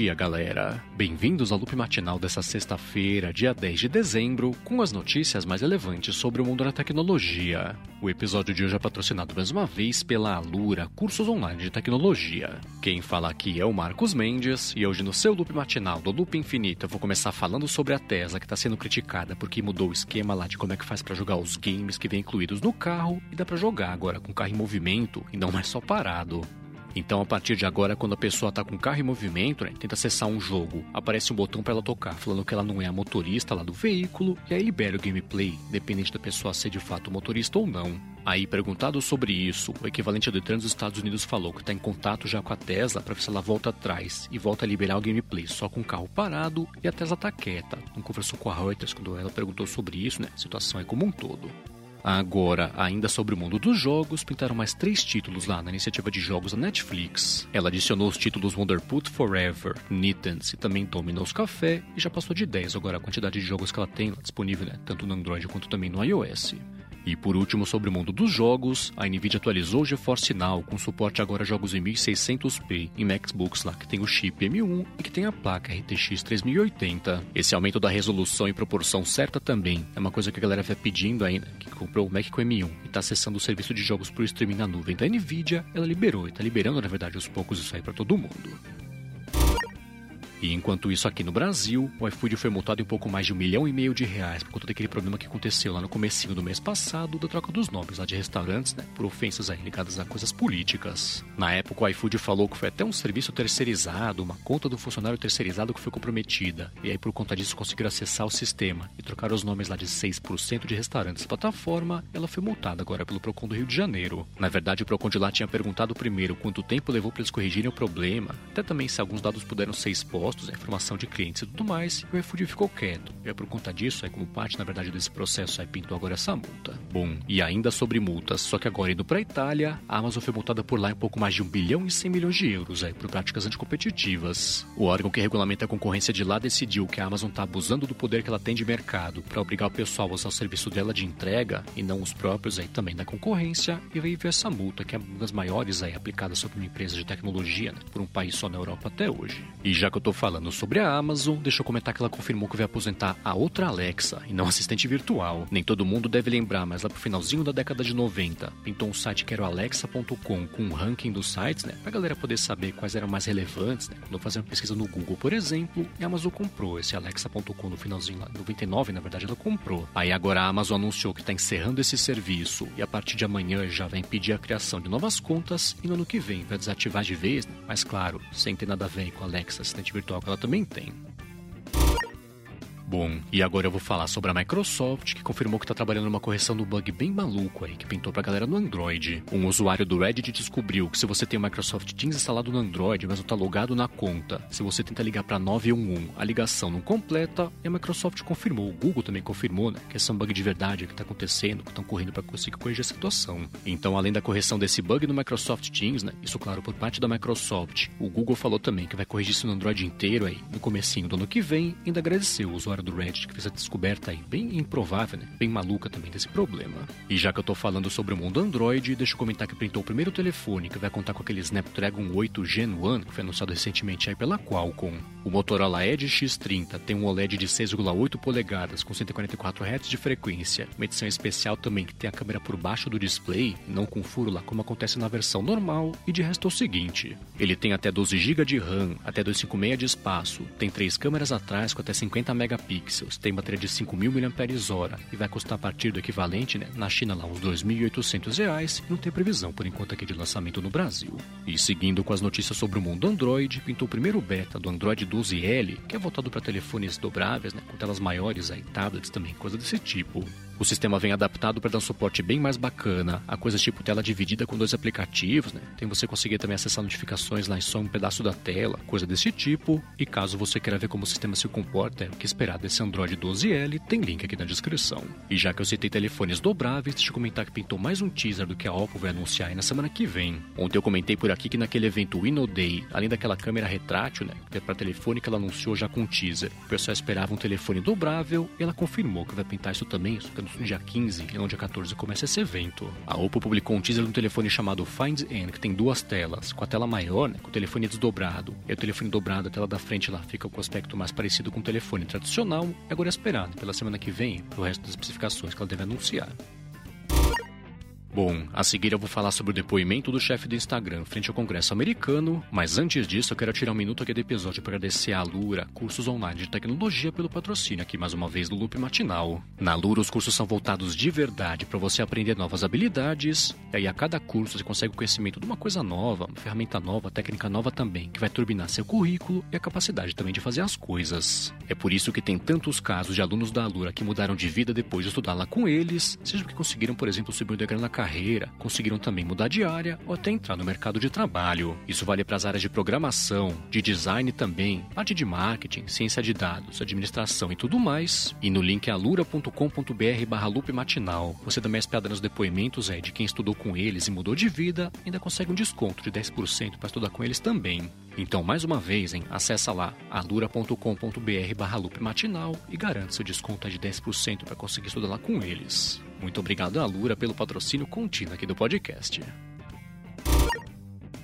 dia, galera! Bem-vindos ao loop matinal dessa sexta-feira, dia 10 de dezembro, com as notícias mais relevantes sobre o mundo da tecnologia. O episódio de hoje é patrocinado mais uma vez pela Alura, cursos online de tecnologia. Quem fala aqui é o Marcos Mendes, e hoje no seu loop matinal do Loop Infinito eu vou começar falando sobre a Tesla que está sendo criticada porque mudou o esquema lá de como é que faz para jogar os games que vem incluídos no carro e dá para jogar agora com o carro em movimento e não mais só parado. Então, a partir de agora, quando a pessoa está com o carro em movimento, né, tenta acessar um jogo, aparece um botão para ela tocar, falando que ela não é a motorista lá do veículo, e aí libera o gameplay, dependente da pessoa ser de fato motorista ou não. Aí, perguntado sobre isso, o equivalente do trânsito dos Estados Unidos falou que está em contato já com a Tesla para ver se ela volta atrás e volta a liberar o gameplay só com o carro parado e a Tesla está quieta. Não conversou com a Reuters quando ela perguntou sobre isso, né? A situação é como um todo. Agora, ainda sobre o mundo dos jogos, pintaram mais três títulos lá na iniciativa de jogos da Netflix. Ela adicionou os títulos Wonderput Forever, Nittens e também Domino's Café e já passou de 10 agora a quantidade de jogos que ela tem disponível, né, tanto no Android quanto também no iOS. E por último, sobre o mundo dos jogos, a Nvidia atualizou o GeForce Now com suporte agora a jogos em 1600p em MacBooks lá que tem o chip M1 e que tem a placa RTX 3080. Esse aumento da resolução em proporção certa também é uma coisa que a galera vai pedindo ainda, que comprou o Mac com M1 e está acessando o serviço de jogos por streaming na nuvem da Nvidia, ela liberou e está liberando na verdade aos poucos isso aí para todo mundo. E enquanto isso aqui no Brasil, o iFood foi multado em pouco mais de um milhão e meio de reais por conta daquele problema que aconteceu lá no comecinho do mês passado da troca dos nomes lá de restaurantes, né, por ofensas aí ligadas a coisas políticas. Na época o iFood falou que foi até um serviço terceirizado, uma conta do funcionário terceirizado que foi comprometida, e aí por conta disso conseguiram acessar o sistema e trocar os nomes lá de 6% de restaurantes plataforma, ela foi multada agora pelo Procon do Rio de Janeiro. Na verdade o Procon de lá tinha perguntado primeiro quanto tempo levou para eles corrigirem o problema, até também se alguns dados puderam ser expostos impostos, a informação de clientes e tudo mais, e o iFood ficou quieto. E é por conta disso, é como parte, na verdade, desse processo, aí pintou agora essa multa. Bom, e ainda sobre multas, só que agora indo pra Itália, a Amazon foi multada por lá em pouco mais de 1 bilhão e 100 milhões de euros, aí, por práticas anticompetitivas. O órgão que regulamenta a concorrência de lá decidiu que a Amazon tá abusando do poder que ela tem de mercado para obrigar o pessoal a usar o serviço dela de entrega e não os próprios aí também da concorrência, e veio essa multa, que é uma das maiores aí aplicada sobre uma empresa de tecnologia, né, por um país só na Europa até hoje. E já que eu tô falando sobre a Amazon, deixa eu comentar que ela confirmou que vai aposentar a outra Alexa e não assistente virtual. Nem todo mundo deve lembrar, mas lá pro finalzinho da década de 90, pintou um site que era o alexa.com com um ranking dos sites, né, pra galera poder saber quais eram mais relevantes, né, quando eu fazia uma pesquisa no Google, por exemplo, e a Amazon comprou esse alexa.com no finalzinho lá, 99, na verdade, ela comprou. Aí agora a Amazon anunciou que tá encerrando esse serviço e a partir de amanhã já vai impedir a criação de novas contas e no ano que vem vai desativar de vez, né, mas claro, sem ter nada a ver com Alexa, assistente virtual que ela também tem. Bom, e agora eu vou falar sobre a Microsoft, que confirmou que está trabalhando numa correção do bug bem maluco aí, que pintou pra galera no Android. Um usuário do Reddit descobriu que se você tem o Microsoft Teams instalado no Android, mas não tá logado na conta, se você tenta ligar pra 911, a ligação não completa, e a Microsoft confirmou, o Google também confirmou, né, que esse é um bug de verdade que tá acontecendo, que estão correndo para conseguir corrigir a situação. Então, além da correção desse bug no Microsoft Teams, né, isso claro por parte da Microsoft, o Google falou também que vai corrigir isso no Android inteiro aí, no comecinho do ano que vem, ainda agradeceu o usuário do Reddit que fez a descoberta aí bem improvável, né? bem maluca também desse problema. E já que eu tô falando sobre o mundo Android, deixa eu comentar que printou o primeiro telefone que vai contar com aquele Snapdragon 8 Gen 1 que foi anunciado recentemente aí pela Qualcomm. O Motorola Edge X30 tem um OLED de 6,8 polegadas com 144 Hz de frequência, uma edição especial também que tem a câmera por baixo do display, não com furo lá como acontece na versão normal, e de resto é o seguinte, ele tem até 12 GB de RAM, até 256 de espaço, tem três câmeras atrás com até 50 megapixels, tem bateria de 5.000 mAh e vai custar a partir do equivalente, né, na China lá uns 2.800 reais e não tem previsão por enquanto aqui de lançamento no Brasil. E seguindo com as notícias sobre o mundo Android, pintou o primeiro beta do Android 12L, que é voltado para telefones dobráveis, né, com telas maiores aí, tablets também, coisa desse tipo. O sistema vem adaptado para dar um suporte bem mais bacana a coisas tipo tela dividida com dois aplicativos, né? Tem você conseguir também acessar notificações lá em só um pedaço da tela, coisa desse tipo. E caso você queira ver como o sistema se comporta, é o que esperar desse Android 12L tem link aqui na descrição. E já que eu citei telefones dobráveis, deixa eu comentar que pintou mais um teaser do que a Oppo vai anunciar aí na semana que vem. Ontem eu comentei por aqui que naquele evento Winnow Day, além daquela câmera retrátil, né, que é para telefone que ela anunciou já com teaser, o pessoal esperava um telefone dobrável e ela confirmou que vai pintar isso também, isso que no dia 15 e não dia 14 começa esse evento. A Oppo publicou um teaser de um telefone chamado Find N, que tem duas telas, com a tela maior, né, com o telefone desdobrado, e o telefone dobrado, a tela da frente lá fica com o aspecto mais parecido com o telefone tradicional, e agora esperado pela semana que vem o resto das especificações que ela deve anunciar. Bom, a seguir eu vou falar sobre o depoimento do chefe do Instagram frente ao Congresso americano, mas antes disso eu quero tirar um minuto aqui do episódio para agradecer à Lura, cursos online de tecnologia, pelo patrocínio aqui mais uma vez do Loop Matinal. Na Lura, os cursos são voltados de verdade para você aprender novas habilidades, e aí a cada curso você consegue o conhecimento de uma coisa nova, uma ferramenta nova, técnica nova também, que vai turbinar seu currículo e a capacidade também de fazer as coisas. É por isso que tem tantos casos de alunos da Lura que mudaram de vida depois de estudar lá com eles, seja porque conseguiram, por exemplo, subir o degrau na carreira, conseguiram também mudar de área ou até entrar no mercado de trabalho. Isso vale para as áreas de programação, de design também, parte de marketing, ciência de dados, administração e tudo mais. E no link alura.com.br barra matinal, você dá uma espiada nos depoimentos é, de quem estudou com eles e mudou de vida, ainda consegue um desconto de 10% para estudar com eles também. Então, mais uma vez, hein, acessa lá alura.com.br barra matinal e garante seu desconto de 10% para conseguir estudar lá com eles. Muito obrigado à Lura pelo patrocínio contínuo aqui do podcast.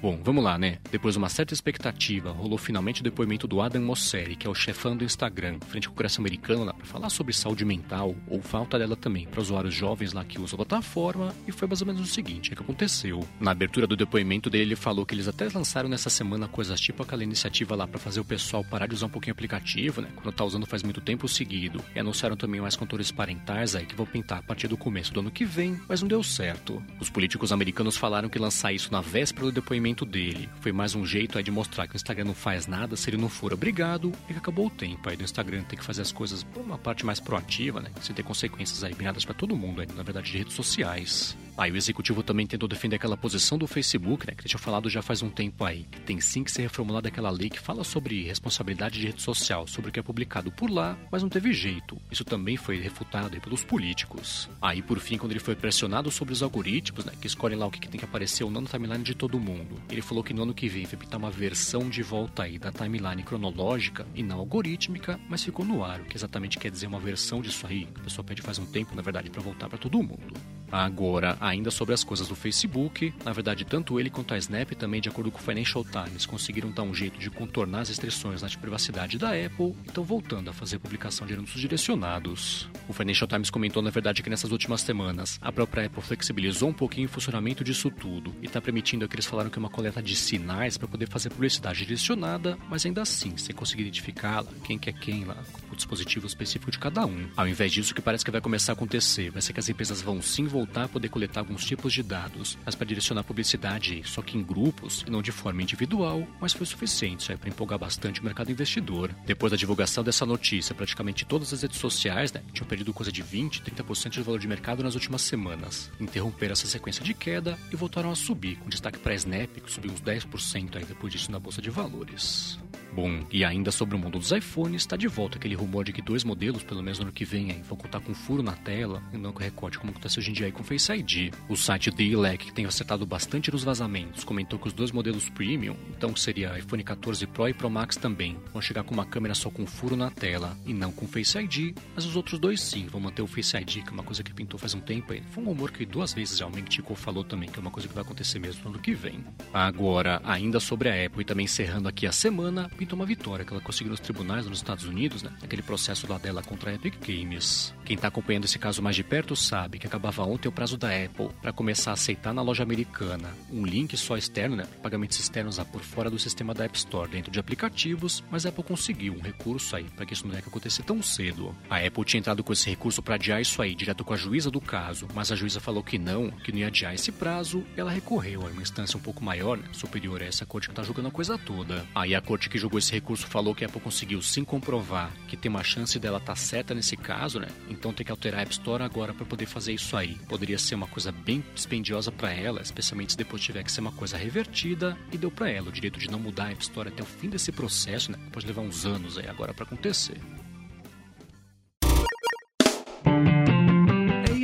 Bom, vamos lá, né? Depois de uma certa expectativa, rolou finalmente o depoimento do Adam Mosseri, que é o chefão do Instagram, frente ao Congresso americano lá, para falar sobre saúde mental, ou falta dela também, para usuários jovens lá que usam a plataforma, e foi mais ou menos o seguinte, é que aconteceu. Na abertura do depoimento dele, ele falou que eles até lançaram nessa semana coisas tipo aquela iniciativa lá para fazer o pessoal parar de usar um pouquinho o aplicativo, né? Quando tá usando faz muito tempo seguido. E anunciaram também mais controles parentais aí que vão pintar a partir do começo do ano que vem, mas não deu certo. Os políticos americanos falaram que lançar isso na véspera do depoimento dele. Foi mais um jeito aí de mostrar que o Instagram não faz nada se ele não for obrigado e que acabou o tempo aí do Instagram ter que fazer as coisas por uma parte mais proativa, né? Sem ter consequências aí viradas para todo mundo, aí, na verdade, de redes sociais. Aí o executivo também tentou defender aquela posição do Facebook, né, que tinha falado já faz um tempo aí, que tem sim que ser reformulada aquela lei que fala sobre responsabilidade de rede social, sobre o que é publicado por lá, mas não teve jeito. Isso também foi refutado pelos políticos. Aí por fim, quando ele foi pressionado sobre os algoritmos, né, que escolhem lá o que tem que aparecer ou não na timeline de todo mundo, ele falou que no ano que vem vai pintar uma versão de volta aí da timeline cronológica e não algorítmica, mas ficou no ar, o que exatamente quer dizer uma versão disso aí, que a pessoa pede faz um tempo, na verdade, para voltar para todo mundo. Agora, ainda sobre as coisas do Facebook, na verdade, tanto ele quanto a Snap, também de acordo com o Financial Times, conseguiram dar um jeito de contornar as restrições na privacidade da Apple e estão voltando a fazer publicação de anúncios direcionados. O Financial Times comentou, na verdade, que nessas últimas semanas a própria Apple flexibilizou um pouquinho o funcionamento disso tudo e está permitindo que eles falaram que é uma coleta de sinais para poder fazer publicidade direcionada, mas ainda assim, sem conseguir identificá-la, quem que é quem lá, com o dispositivo específico de cada um. Ao invés disso, o que parece que vai começar a acontecer vai ser que as empresas vão sim voltar a poder coletar alguns tipos de dados, mas para direcionar publicidade só que em grupos e não de forma individual, mas foi suficiente para empolgar bastante o mercado investidor. Depois da divulgação dessa notícia, praticamente todas as redes sociais né, tinham perdido coisa de 20, 30% de valor de mercado nas últimas semanas. Interromperam essa sequência de queda e voltaram a subir, com destaque para a Snap, que subiu uns 10% aí depois disso na bolsa de valores. Bom, e ainda sobre o mundo dos iPhones, está de volta aquele rumor de que dois modelos, pelo menos no ano que vem, aí, vão contar com furo na tela e não com recorde, como acontece hoje em dia aí com Face ID. O site The Elec, que tem acertado bastante nos vazamentos, comentou que os dois modelos premium, então que seria iPhone 14 Pro e Pro Max também, vão chegar com uma câmera só com furo na tela e não com Face ID, mas os outros dois sim vão manter o Face ID, que é uma coisa que pintou faz um tempo aí. Foi um rumor que duas vezes já o falou também, que é uma coisa que vai acontecer mesmo no ano que vem. Agora, ainda sobre a Apple e também encerrando aqui a semana, uma vitória que ela conseguiu nos tribunais nos Estados Unidos, né? Aquele processo lá dela contra a Epic Games. Quem está acompanhando esse caso mais de perto sabe que acabava ontem o prazo da Apple para começar a aceitar na loja americana um link só externo, né? Pagamentos externos lá por fora do sistema da App Store dentro de aplicativos, mas a Apple conseguiu um recurso aí para que isso não tenha que acontecer tão cedo. A Apple tinha entrado com esse recurso para adiar isso aí direto com a juíza do caso, mas a juíza falou que não, que não ia adiar esse prazo. Ela recorreu a uma instância um pouco maior, né? superior a essa corte que está julgando a coisa toda. Aí a corte que julgou esse recurso falou que a Apple conseguiu sim comprovar que tem uma chance dela estar tá certa nesse caso, né? Então tem que alterar a App Store agora para poder fazer isso aí. Poderia ser uma coisa bem dispendiosa para ela, especialmente se depois tiver que ser uma coisa revertida, e deu para ela o direito de não mudar a App Store até o fim desse processo, né? Pode levar uns anos aí agora para acontecer.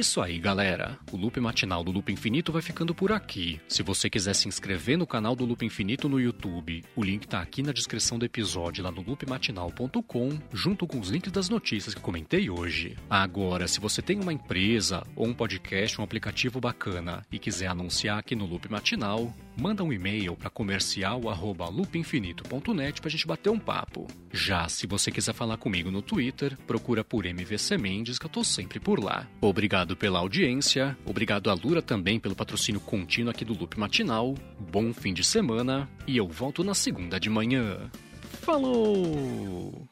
Isso aí, galera. O Loop Matinal do Loop Infinito vai ficando por aqui. Se você quiser se inscrever no canal do Loop Infinito no YouTube, o link tá aqui na descrição do episódio lá no loopmatinal.com, junto com os links das notícias que comentei hoje. Agora, se você tem uma empresa ou um podcast, um aplicativo bacana e quiser anunciar aqui no Loop Matinal, manda um e-mail para comercial@loopinfinito.net pra gente bater um papo. Já se você quiser falar comigo no Twitter, procura por MVC Mendes que eu tô sempre por lá. Obrigado pela audiência, obrigado a Lura também pelo patrocínio contínuo aqui do Loop Matinal. Bom fim de semana e eu volto na segunda de manhã. Falou!